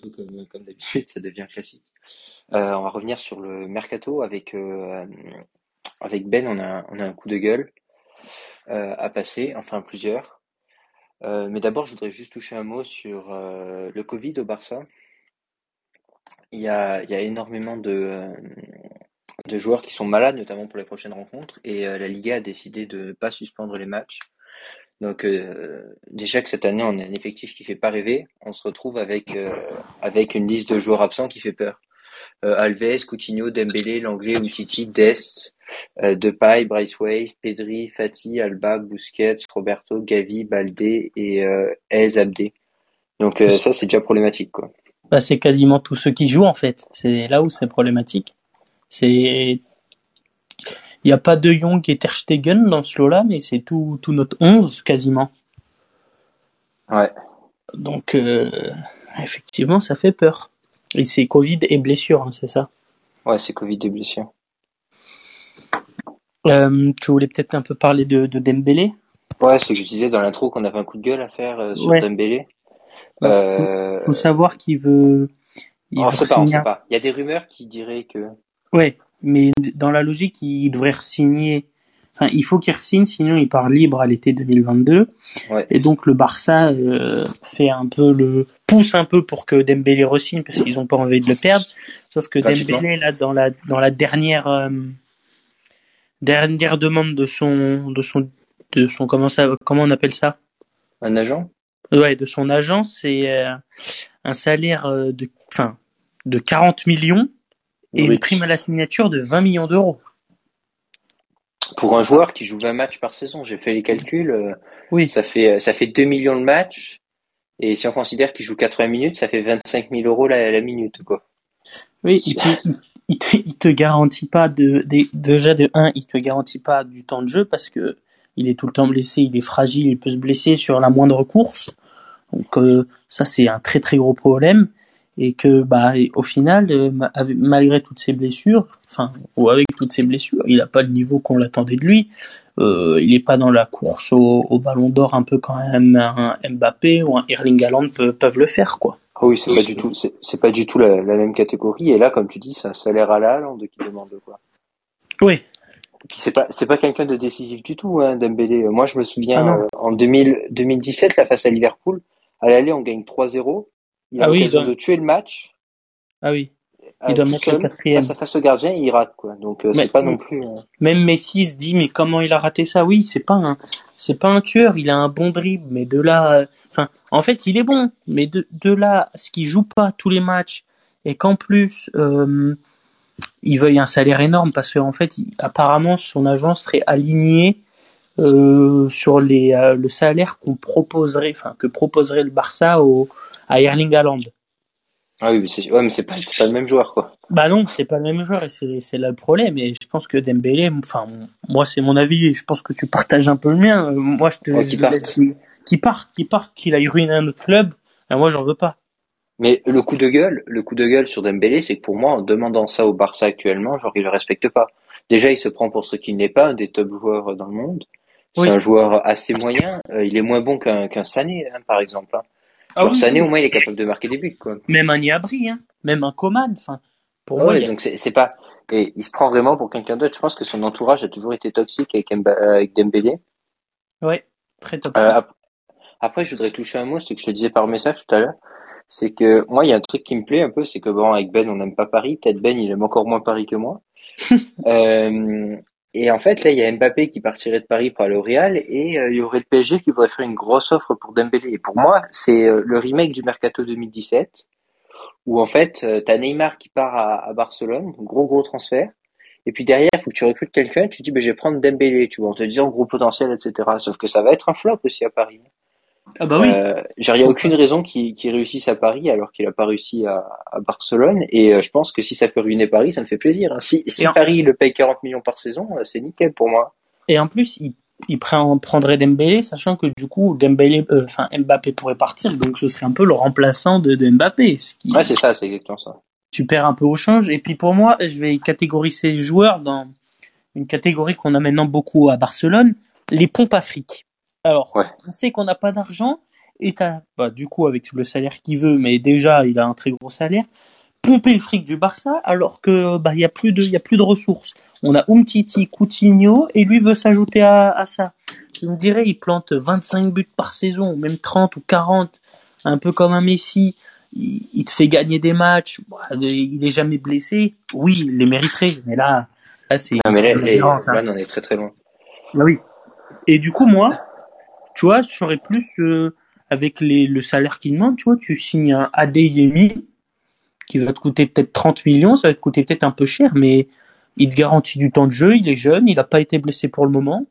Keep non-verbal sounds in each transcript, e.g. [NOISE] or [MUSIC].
peu comme, d'habitude, ça devient classique. Euh, on va revenir sur le mercato avec euh, avec Ben. On a on a un coup de gueule euh, à passer, enfin plusieurs. Euh, mais d'abord, je voudrais juste toucher un mot sur euh, le Covid au Barça. Il y a il y a énormément de euh, de joueurs qui sont malades, notamment pour les prochaines rencontres, et euh, la Liga a décidé de ne pas suspendre les matchs. Donc euh, déjà que cette année on a un effectif qui fait pas rêver, on se retrouve avec euh, avec une liste de joueurs absents qui fait peur. Euh, Alves, Coutinho, Dembélé, Langlais, Umtiti, Dest, euh, Depay, Braithwaite, Pedri, Fati, Alba, Busquets, Roberto, Gavi, Baldé et euh, Abdé. Donc euh, ça c'est déjà problématique quoi. Bah, c'est quasiment tous ceux qui jouent en fait. C'est là où c'est problématique. C'est il n'y a pas de Young et Ter Stegen dans ce lot-là, mais c'est tout, tout notre 11 quasiment. Ouais. Donc euh, effectivement, ça fait peur. Et c'est Covid et blessure, hein, c'est ça? Ouais, c'est Covid et blessures. Euh, tu voulais peut-être un peu parler de, de Dembélé? Ouais, c'est que je disais dans l'intro qu'on avait un coup de gueule à faire euh, sur Ouais. Dembélé. Bah, Euh, faut, faut savoir qu'il veut. Il on veut sait pas, on sait pas. Il y a des rumeurs qui diraient que Ouais, mais dans la logique, il devrait signer. Enfin, il faut qu'il signe, sinon il part libre à l'été 2022. Ouais. Et donc le Barça euh, fait un peu le pousse un peu pour que Dembélé re-signe parce qu'ils ont pas envie de le perdre. Sauf que. Dembélé là dans la dans la dernière euh, dernière demande de son de son de son comment ça comment on appelle ça? Un agent. Ouais, de son agence, c'est euh, un salaire euh, de enfin de 40 millions et une prime à la signature de 20 millions d'euros. Pour un joueur qui joue 20 matchs par saison, j'ai fait les calculs, euh, Oui. ça fait ça fait 2 millions de matchs. Et si on considère qu'il joue 80 minutes, ça fait 25 000 euros la, la minute, quoi. Oui, il te, il, te, il te garantit pas de, de- déjà de un, il te garantit pas du temps de jeu parce que il est tout le temps blessé, il est fragile, il peut se blesser sur la moindre course. Donc euh, ça c'est un très très gros problème et que bah au final euh, malgré toutes ces blessures, enfin ou avec toutes ces blessures, il a pas le niveau qu'on l'attendait de lui. Euh, il est pas dans la course au, au Ballon d'Or un peu quand même un Mbappé ou un Erling Haaland pe- peuvent le faire quoi. Ah oui, c'est pas du tout, c'est c'est pas du tout la, la même catégorie. Et là, comme tu dis, c'est un salaire à la Haaland qui demande quoi. Oui, c'est pas c'est pas quelqu'un de décisif du tout, hein, Dembélé. Moi, je me souviens Ah euh, en 2000, 2017, là face à Liverpool, à l'aller, on gagne 3-0. Il a Ah oui, l'occasion il doit- de tuer le match. ah oui. euh, Il doit mettre le seul, quatrième. face à face au gardien, il rate quoi. Donc euh, c'est pas non plus. euh, Même Messi se dit mais comment il a raté ça? Oui, c'est pas un c'est pas un tueur, il a un bon dribble mais de là enfin en fait, il est bon mais de de là ce qu'il joue pas tous les matchs et qu'en plus euh, il veuille un salaire énorme parce qu'en fait, il- apparemment son agent serait aligné euh, sur les euh, le salaire qu'on proposerait enfin que proposerait le Barça au à Erling Haaland. Ah oui, mais c'est ouais, mais c'est pas pas le même joueur quoi. Bah non, c'est pas le même joueur et c'est c'est là le problème. Et je pense que Dembélé, enfin moi c'est mon avis et je pense que tu partages un peu le mien. Moi je te Ouais, je parte. laisse qui part, qui part, qu'il aille ruiner un autre club. Ben, moi j'en veux pas. Mais le coup de gueule, le coup de gueule sur Dembélé, c'est que pour moi, en demandant ça au Barça actuellement, genre il le respecte pas. Déjà, il se prend pour ce qu'il n'est pas, un des top joueurs dans le monde. C'est Oui. un joueur assez moyen. Euh, il est moins bon qu'un qu'un Sané, hein, par exemple. hein. Ah oui, Sané, au moins, il est capable de marquer des buts, quoi. Même un Niabri, hein, même un Coman. Enfin pour moi, ouais, a- donc c'est pas. Et il se prend vraiment pour quelqu'un d'autre. Je pense que son entourage a toujours été toxique avec, Mba- avec Dembélé. ouais, très top. Euh, ap- après, je voudrais toucher un mot, c'est que je te disais par message tout à l'heure. C'est que moi, il y a un truc qui me plaît un peu, c'est que bon, avec Ben, on n'aime pas Paris. Peut-être Ben, il aime encore moins Paris que moi. [LAUGHS] Euh, et en fait, là, il y a Mbappé qui partirait de Paris pour aller et euh, il y aurait le PSG qui voudrait faire une grosse offre pour Dembélé. Et pour moi, c'est euh, le remake du Mercato 2017 où en fait, euh, t'as Neymar qui part à, Barcelone, gros gros transfert. Et puis derrière, il faut que tu recrutes quelqu'un, tu dis, ben, je vais prendre Dembélé, tu vois, en te disant gros potentiel, etc. Sauf que ça va être un flop aussi à Paris. Ah bah oui. Euh, genre, il n'y a aucune raison qu'il réussisse à Paris alors qu'il a pas réussi à, à Barcelone. Et euh, je pense que si ça peut ruiner Paris, ça me fait plaisir. hein. Si, si Et en- Paris le paye 40 millions par saison, euh, c'est nickel pour moi. Et en plus, il, il prend- prendrait Dembélé, sachant que du coup, Dembélé, euh, enfin Mbappé pourrait partir, donc ce serait un peu le remplaçant de, de Mbappé, ce qui Ouais, c'est ça, c'est exactement ça. tu perds un peu au change. Et puis pour moi, je vais catégoriser les joueurs dans une catégorie qu'on a maintenant beaucoup à Barcelone, les pompes afriques. Alors, Ouais. on sait qu'on n'a pas d'argent et t'as, bah, du coup, avec le salaire qu'il veut, mais déjà, il a un très gros salaire, pomper le fric du Barça alors que bah il y a plus de il y a plus de ressources. On a Umtiti, Coutinho et lui veut s'ajouter à, à ça. Je me dirais il plante 25 buts par saison, même 30 ou 40, un peu comme un Messi. Il, il te fait gagner des matchs. Bah, il est jamais blessé. Oui, il les mériterait, mais là, là c'est. Non, mais là, là, on est très très loin. Ah oui. Et du coup, moi, tu vois, je serais plus euh, avec les, le salaire qu'il demande, tu vois, tu signes un Adeyemi qui va te coûter peut-être 30 millions, ça va te coûter peut-être un peu cher, mais il te garantit du temps de jeu, il est jeune, il n'a pas été blessé pour le moment.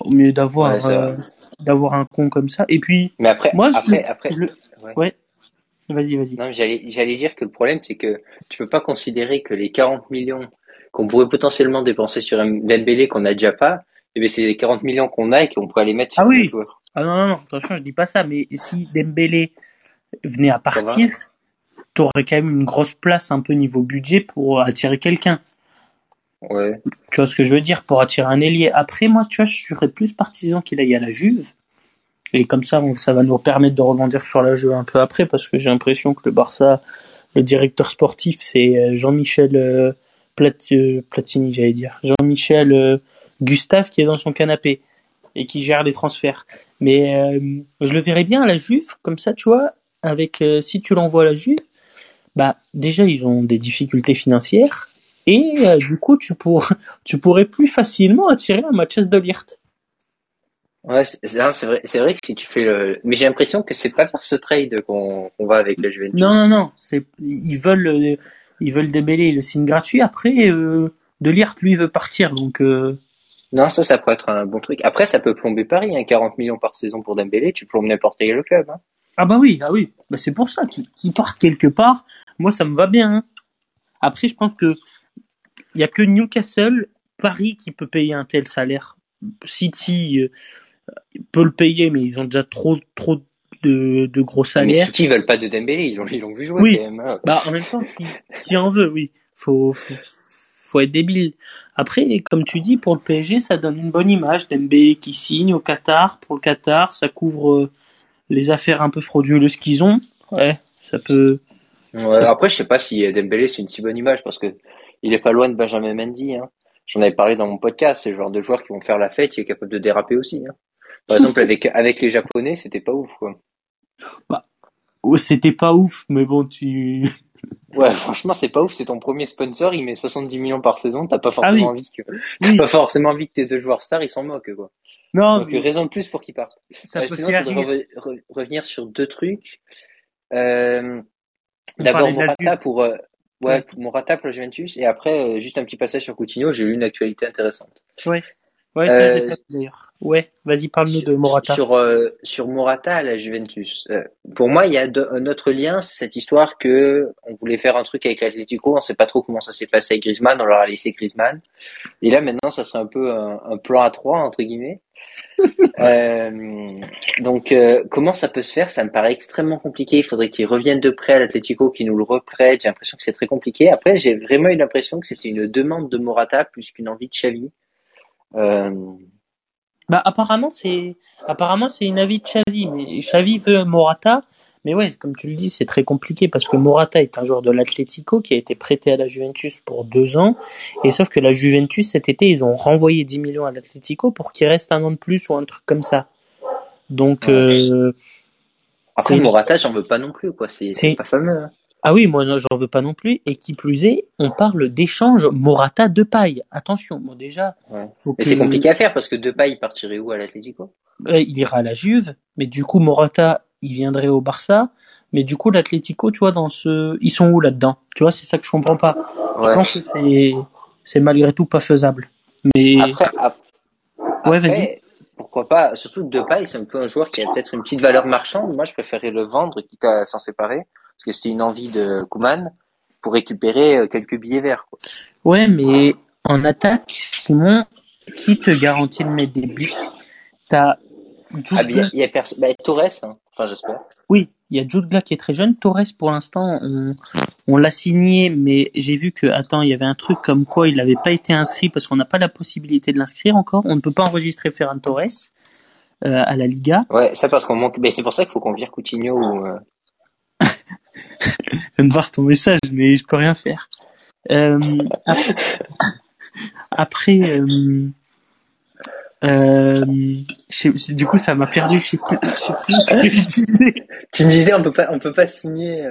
Au mieux d'avoir euh, d'avoir un con comme ça. Et puis, Mais après, moi, je, après, après, je ouais. ouais. Vas-y, vas-y. Non, j'allais, dire que le problème, c'est que tu peux pas considérer que les 40 millions qu'on pourrait potentiellement dépenser sur un Dembélé qu'on a déjà pas, eh bien, c'est les 40 millions qu'on a et qu'on pourrait les mettre sur Ah oui. autre joueur. Ah non, non, non, attention, je dis pas ça, mais si Dembélé venait à partir, t'aurais quand même une grosse place un peu niveau budget pour attirer quelqu'un. Ouais. Tu vois ce que je veux dire? Pour attirer un ailier. Après, moi, tu vois, je serais plus partisan qu'il aille à la Juve. Et comme ça, ça va nous permettre de rebondir sur la Juve un peu après, parce que j'ai l'impression que le Barça, le directeur sportif, c'est euh, Jean-Michel euh, Plat- euh, Platini, j'allais dire. Jean-Michel Gustave qui est dans son canapé et qui gère les transferts. Mais euh, je le verrais bien à la Juve, comme ça, tu vois, avec euh, si tu l'envoies à la Juve, bah déjà ils ont des difficultés financières et euh, du coup tu pourrais [LAUGHS] tu pourrais plus facilement attirer un Mathias de Ligt. Ouais, c'est vrai, c'est vrai que si tu fais le, mais j'ai l'impression que c'est pas par ce trade qu'on va avec la Juventus. Non non non, c'est ils veulent ils veulent démêler le signe gratuit. Après euh, de lui veut partir donc euh, Non, ça, ça pourrait être un bon truc. Après, ça peut plomber Paris, hein, 40 millions par saison pour Dembélé, tu plombes n'importe quel club. Hein. ah bah oui ah oui bah c'est pour ça qu'ils partent quelque part. Moi ça me va bien. hein. Après je pense que il y a que Newcastle, Paris qui peut payer un tel salaire. City euh, peut le payer mais ils ont déjà trop trop de, de gros Mais salaires. City, ils veulent pas de Dembélé, ils ont, ils l'ont vu jouer Oui. quand même. hein. Bah, en même temps, qui, qui en veut, oui. Faut, faut, faut être débile. Après, comme tu dis, pour le PSG, ça donne une bonne image. Dembélé qui signe au Qatar. Pour le Qatar, ça couvre euh, les affaires un peu frauduleuses qu'ils ont. Ouais, ça peut. Ouais, après, je sais pas si Dembélé, c'est une si bonne image, parce que il est pas loin de Benjamin Mendy. Hein. J'en avais parlé dans mon podcast, c'est le genre de joueur qui vont faire la fête, qui est capable de déraper aussi. Hein. Par [LAUGHS] exemple, avec, avec les Japonais, c'était pas ouf, quoi. Ouais, c'était pas ouf, mais bon, tu. Ouais, [LAUGHS] franchement, c'est pas ouf, c'est ton premier sponsor, il met 70 millions par saison, t'as pas forcément Ah oui. envie que, t'as Oui. pas forcément envie que tes deux joueurs stars, ils s'en moquent, quoi. Non, Donc, mais raison de plus pour qu'ils partent. ça peut sinon, je faire voudrais reve- re- revenir sur deux trucs. Euh, D'abord Morata pour, euh, ouais, Ouais. pour Morata pour la Juventus et après euh, juste un petit passage sur Coutinho. J'ai eu une actualité intéressante. Ouais. Ouais, ça, je Euh, d'ailleurs. Ouais, vas-y, parle-nous de Morata. Sur euh, sur Morata à la Juventus. Euh, pour moi, il y a de- un autre lien, c'est cette histoire que on voulait faire un truc avec l'Atlético. On sait pas trop comment ça s'est passé avec Griezmann. On leur a laissé Griezmann. Et là maintenant, ça serait un peu un, un plan à trois entre guillemets. [LAUGHS] Euh, donc, euh, comment ça peut se faire? Ça me paraît extrêmement compliqué. Il faudrait qu'il revienne de près à l'Atlético, qu'il nous le reprête. J'ai l'impression que c'est très compliqué. Après, j'ai vraiment eu l'impression que c'était une demande de Morata plus qu'une envie de Xavi. Euh, Bah apparemment c'est apparemment c'est une avis de Xavi, mais Xavi veut Morata, mais ouais comme tu le dis c'est très compliqué parce que Morata est un joueur de l'Atlético qui a été prêté à la Juventus pour deux ans et sauf que la Juventus cet été ils ont renvoyé 10 millions à l'Atlético pour qu'il reste un an de plus ou un truc comme ça. Donc Ouais. euh, Après, Morata, j'en veux pas non plus, quoi. C'est pas fameux. hein. Ah oui moi non, j'en veux pas non plus et qui plus est on parle d'échange Morata de paille. Attention bon déjà Ouais. faut Mais que- c'est compliqué à faire parce que Depay, il partirait où à l'Atlético? Euh, il ira à la Juve, mais du coup Morata, il viendrait au Barça, mais du coup l'Atlético, tu vois, dans ce, ils sont où là-dedans? Tu vois, c'est ça que je comprends pas. Je pense que c'est, c'est malgré tout pas faisable. Mais Après, Ouais, après, vas-y. pourquoi pas Surtout Depay, c'est un peu un joueur qui a peut-être une petite valeur marchande. Moi, je préférais le vendre, quitte à s'en séparer, parce que c'était une envie de Koeman pour récupérer euh, quelques billets verts. Quoi. ouais, mais en attaque, Simon, qui te garantit de mettre des buts? T'as Jude Ah, il y a personne. Bah, Torres, hein. enfin, j'espère. Oui, il y a Jude Bellingham qui est très jeune. Torres, pour l'instant, on, on l'a signé, mais j'ai vu que, attends, il y avait un truc comme quoi il n'avait pas été inscrit parce qu'on n'a pas la possibilité de l'inscrire encore. On ne peut pas enregistrer Ferran Torres. euh, à la Liga. Ouais, ça parce qu'on monte. Mais c'est pour ça qu'il faut qu'on vire Coutinho ou. Euh... je viens de voir ton message, mais je peux rien faire. Euh, après, euh, euh, du coup, ça m'a perdu. Je sais plus, je sais plus ce que je disais. Tu me disais, on peut pas, on peut pas signer.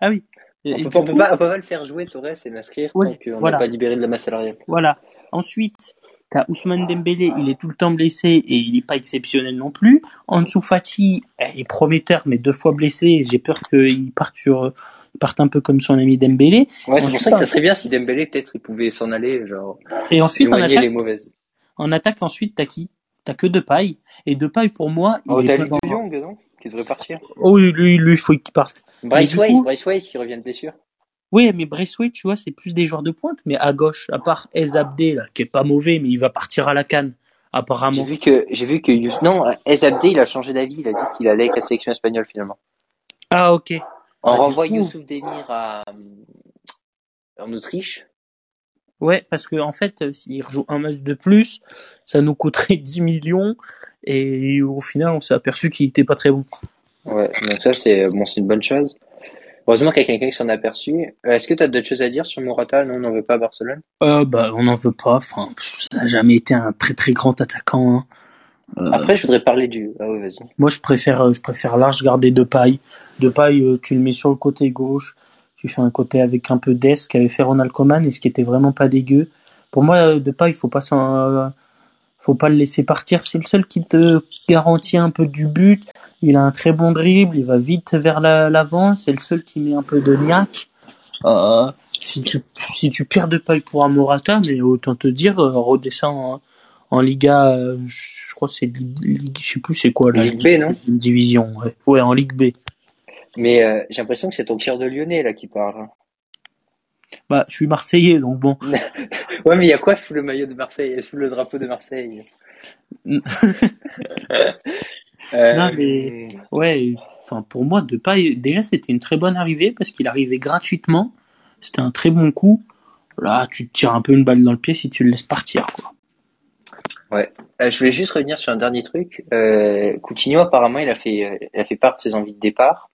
Ah oui. On peut, on, peut pas, on peut pas le faire jouer Torres et l'inscrire Ouais, tant qu'on voilà. pas libéré de la masse salariale. Voilà. Ensuite, t'as Ousmane Dembélé, il est tout le temps blessé et il n'est pas exceptionnel non plus. Ansu Fati, eh, il est prometteur mais deux fois blessé. J'ai peur qu'il parte sur, il parte un peu comme son ami Dembélé. Ouais, c'est pour Ensuite, ça que ça serait bien si Dembélé peut-être il pouvait s'en aller, genre Et ensuite, en attaque, les mauvaises. en attaque, ensuite, t'as qui? T'as que Depay. Et Depay, pour moi, il Oh, est t'as pas Luc de Jong, non Qui devrait partir. Oh, oui, lui, lui, il faut qu'il parte. Bryce coup- Bryce Weiss qui revient de blessure. Oui, mais Braithwaite, tu vois, c'est plus des joueurs de pointe. Mais à gauche, à part Ezabde, là, qui est pas mauvais, mais il va partir à la canne, J'ai apparemment. vu que j'ai vu que non, Ezabde il a changé d'avis, il a dit qu'il allait avec la sélection espagnole finalement. Ah, ok. On Ah, renvoie coup- Youssouf Demir à en Autriche. Ouais, parce que en fait, euh, s'il rejoue un match de plus, ça nous coûterait [LAUGHS] 10 millions. Et au final, on s'est aperçu qu'il était pas très bon. Ouais, donc ça c'est bon, c'est une bonne chose. Heureusement qu'il y a quelqu'un qui s'en a aperçu. Euh, Est-ce que tu as d'autres choses à dire sur Morata? Non, on n'en veut pas à Barcelone. Euh, bah, on n'en veut pas. Enfin, pff, ça n'a jamais été un très très grand attaquant. hein. Euh, Après, je voudrais parler du. Ah ouais, vas-y. Moi, je préfère, euh, je préfère large garder de paille. De paille, euh, tu le mets sur le côté gauche. Tu fais un côté avec un peu d'aise qu'avait fait Ronald Koeman et ce qui était vraiment pas dégueu. Pour moi, de paille, faut pas s'en, euh, faut pas le laisser partir. C'est le seul qui te garantit un peu du but. Il a un très bon dribble. Il va vite vers la- l'avant. C'est le seul qui met un peu de niaque. Euh, si tu, si tu perds de paille pour un Morata, mais autant te dire, euh, redescends en, en Liga, euh, je crois que c'est, je sais plus c'est quoi, la Ligue B, non une division, ouais. Ouais, en Ligue B. Mais euh, j'ai l'impression que c'est ton Pierre de Lyonnais là qui parle. Bah, je suis Marseillais, donc bon. [LAUGHS] Ouais, mais il y a quoi sous le maillot de Marseille, sous le drapeau de Marseille? [LAUGHS] Euh, Non, mais- Ouais, enfin, pour moi, de pas, déjà, c'était une très bonne arrivée parce qu'il arrivait gratuitement. C'était un très bon coup. Là, tu te tires un peu une balle dans le pied si tu le laisses partir, quoi. Euh, je voulais juste revenir sur un dernier truc. Euh, Coutinho, apparemment, il a fait, il a fait part de ses envies de départ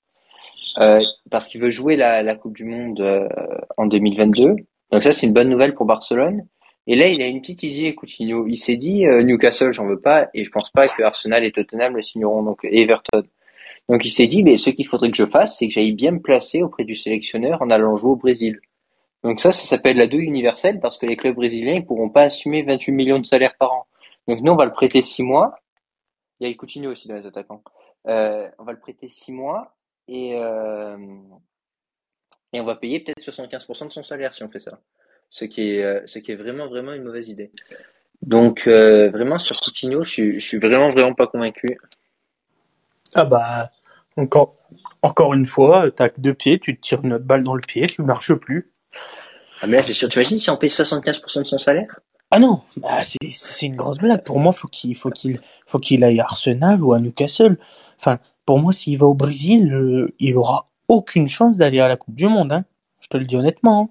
euh, parce qu'il veut jouer la, la Coupe du Monde euh, en 2022. Donc ça, c'est une bonne nouvelle pour Barcelone. Et là, il a une petite idée, Coutinho. Il s'est dit euh, Newcastle, j'en veux pas, et je pense pas que Arsenal et Tottenham le signeront, donc Everton. Donc il s'est dit, mais ce qu'il faudrait que je fasse, c'est que j'aille bien me placer auprès du sélectionneur en allant jouer au Brésil. Donc ça, ça s'appelle la douille universelle parce que les clubs brésiliens ils pourront pas assumer 28 millions de salaires par an. Donc nous, on va le prêter six mois. Il y a Coutinho aussi dans les attaquants. Euh, on va le prêter six mois et euh, et on va payer peut-être 75% de son salaire si on fait ça. Ce qui est euh, ce qui est vraiment vraiment une mauvaise idée. Donc euh, vraiment sur Coutinho, je suis je suis vraiment vraiment pas convaincu. Ah bah, encore, encore une fois, t'as que deux pieds, tu te tires une balle dans le pied, tu marches plus. Ah mais là c'est sûr. Tu imagines si on paye 75% de son salaire? Ah non, bah, c'est, c'est une grosse blague. Pour moi, faut qu'il, faut qu'il, faut qu'il aille à Arsenal ou à Newcastle. Enfin, pour moi, s'il va au Brésil, euh, il aura aucune chance d'aller à la Coupe du Monde, hein. Je te le dis honnêtement. hein.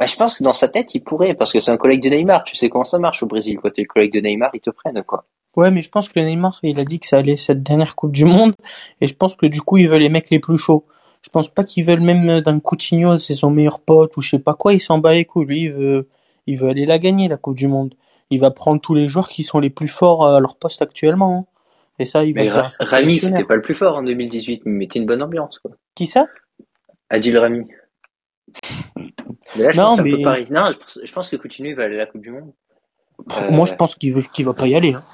bah, Je pense que dans sa tête, il pourrait parce que c'est un collègue de Neymar. Tu sais comment ça marche au Brésil. Quand t'es le collègue de Neymar, ils te prennent quoi. Ouais, mais je pense que Neymar, il a dit que ça allait cette dernière Coupe du Monde, et je pense que du coup, il veut les mecs les plus chauds. Je pense pas qu'ils veulent même d'un Coutinho, c'est son meilleur pote, ou je sais pas quoi, il s'en bat les couilles. Lui, il veut, il veut aller la gagner, la Coupe du Monde. Il va prendre tous les joueurs qui sont les plus forts à leur poste actuellement. hein. Et ça, il va dire Rami, c'était pas le plus fort en 2018, mais il mettait une bonne ambiance quoi. Qui ça? Adil Rami. Mais là, je Non, pense un mais- peu pareil. Non, je pense, je pense que Coutinho il va aller à la Coupe du Monde. Euh, Moi, je pense qu'il qu'il va pas y aller. hein.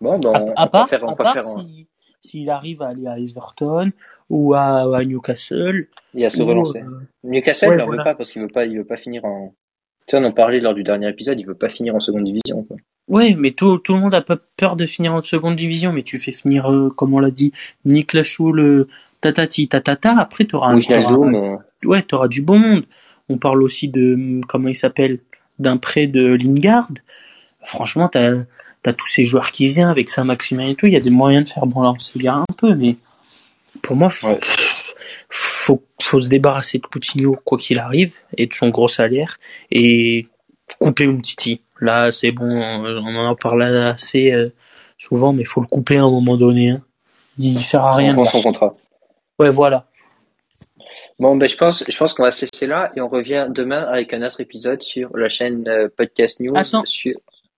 Bon, ben, on, à on part, faire, on à peut part faire. un- si- s'il arrive à aller à Everton ou à, à Newcastle. Il a se ou, relancer. euh, Newcastle, ouais, il en voilà. veut pas parce qu'il veut pas, il veut pas finir en. Tu on en parlait lors du dernier épisode, il veut pas finir en seconde division. Quoi. Ouais, mais tout, tout le monde a pas peur de finir en seconde division, mais tu fais finir, euh, comme on l'a dit, Niklas Schul, euh, tatati, tatata, après t'auras un, Ou je la joue, t'auras- mais ouais, t'auras du beau monde. On parle aussi de, hum, comment il s'appelle, d'un prêt de Lingard. Franchement, t'as, t'as tous ces joueurs qui viennent avec ça, Maximin et tout, il y a des moyens de faire bon lancer le gars un peu, mais pour moi, Ouais. Faut, faut se débarrasser de Coutinho, quoi qu'il arrive, et de son gros salaire, et couper Umtiti. Là, c'est bon, euh, on en a parlé assez euh, souvent, mais il faut le couper à un moment donné. Hein. Il sert à rien. On prend son contrat. Ouais, voilà. Bon, ben, je pense, je pense qu'on va cesser là et on revient demain avec un autre épisode sur la chaîne euh, Podcast News. Attends. Sur...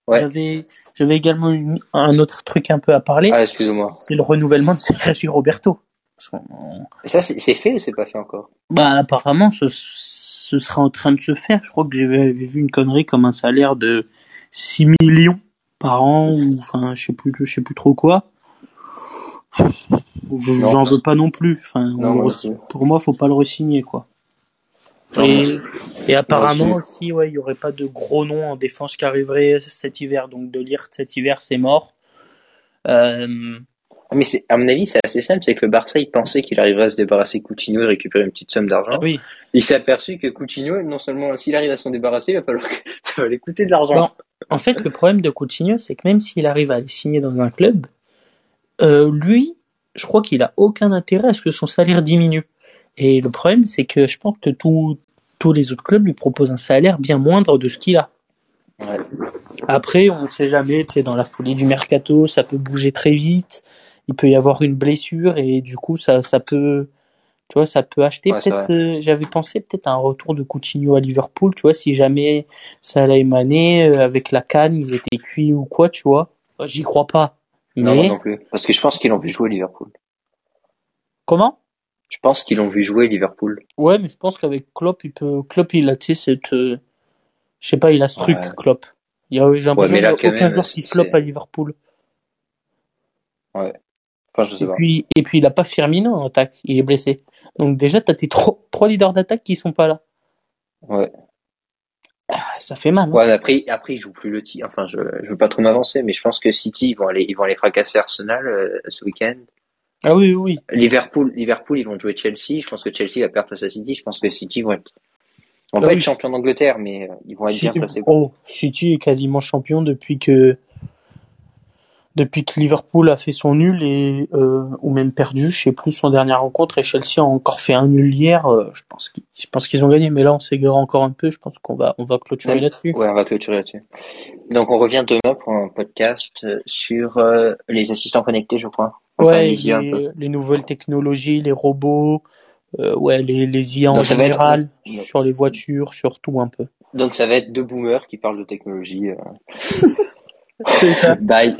Ouais. J'avais, j'avais également une- un autre truc un peu à parler. Ah, excuse-moi. C'est le renouvellement de Sergio Roberto. Et Ça, c'est fait ou c'est pas fait encore? Bah, apparemment, ce, ce sera en train de se faire. Je crois que j'avais vu une connerie comme un salaire de 6 millions par an ou, enfin, je sais plus, je sais plus trop quoi. J'en veux pas non plus. Enfin, Non, moi re- pour moi, faut pas le resigner, quoi. Non, Et, et apparemment aussi, ouais, il y aurait pas de gros noms en défense qui arriveraient cet hiver. Donc, de lire cet hiver, c'est mort. Euh, Mais c'est, à mon avis, c'est assez simple, c'est que le Barça, il pensait qu'il arriverait à se débarrasser de Coutinho et récupérer une petite somme d'argent. oui. Il s'est aperçu que Coutinho, non seulement s'il arrive à s'en débarrasser, il va falloir que [LAUGHS] ça va lui coûter de l'argent. Bon, en fait, le problème de Coutinho, c'est que même s'il arrive à signer dans un club, euh, lui, je crois qu'il a aucun intérêt à ce que son salaire diminue. Et le problème, c'est que je pense que tous tous les autres clubs lui proposent un salaire bien moindre de ce qu'il a. Ouais. Après, on ne sait jamais, tu sais, dans la folie du mercato, ça peut bouger très vite. Il peut y avoir une blessure et du coup, ça, ça peut, tu vois, ça peut acheter. Ouais, peut-être, euh, j'avais pensé peut-être à un retour de Coutinho à Liverpool, tu vois, si jamais ça allait émaner euh, avec la canne, ils étaient cuits ou quoi, tu vois. J'y crois pas. Non, moi Mais non plus. Parce que je pense qu'ils l'ont vu jouer Liverpool. comment? Je pense qu'ils l'ont vu jouer Liverpool. Ouais, mais je pense qu'avec Klopp, il peut, Klopp, il a, tu sais, cette, euh, je sais pas, il a ce truc, Ouais. Klopp. Il y a, j'ai l'impression là, qu'il y a aucun joueur qui à Liverpool. Enfin, je sais Et pas. puis, et puis il a pas Firmino en attaque, il est blessé. Donc déjà, t'as tes trois, trois leaders d'attaque qui sont pas là. Ouais. Ah, ça fait mal. hein. Ouais, après, après, ils jouent plus le titre. Enfin, je, je veux pas trop m'avancer, mais je pense que City, ils vont aller, ils vont aller fracasser Arsenal euh, ce week-end. Ah oui, oui. Liverpool, Liverpool, ils vont jouer Chelsea. Je pense que Chelsea va perdre face à City. Je pense que City vont être, vont Ah pas oui. être champions d'Angleterre, mais euh, ils vont être bien City, placés. oh, City est quasiment champion depuis que depuis que Liverpool a fait son nul et euh, ou même perdu, je sais plus son dernière rencontre et Chelsea a encore fait un nul hier. euh, je pense qu'ils je pense qu'ils ont gagné, mais là on s'égare encore un peu. Je pense qu'on va on va clôturer là-dessus. Ouais, on va clôturer là-dessus. Donc, on revient demain pour un podcast sur euh, les assistants connectés, je crois. Enfin, ouais, les un peu. les, les nouvelles technologies, les robots, euh, ouais, les les IA en Donc, être- général, sur les voitures, sur tout un peu. Donc, ça va être deux boomers qui parlent de technologie. euh. [LAUGHS] [LAUGHS] Bye.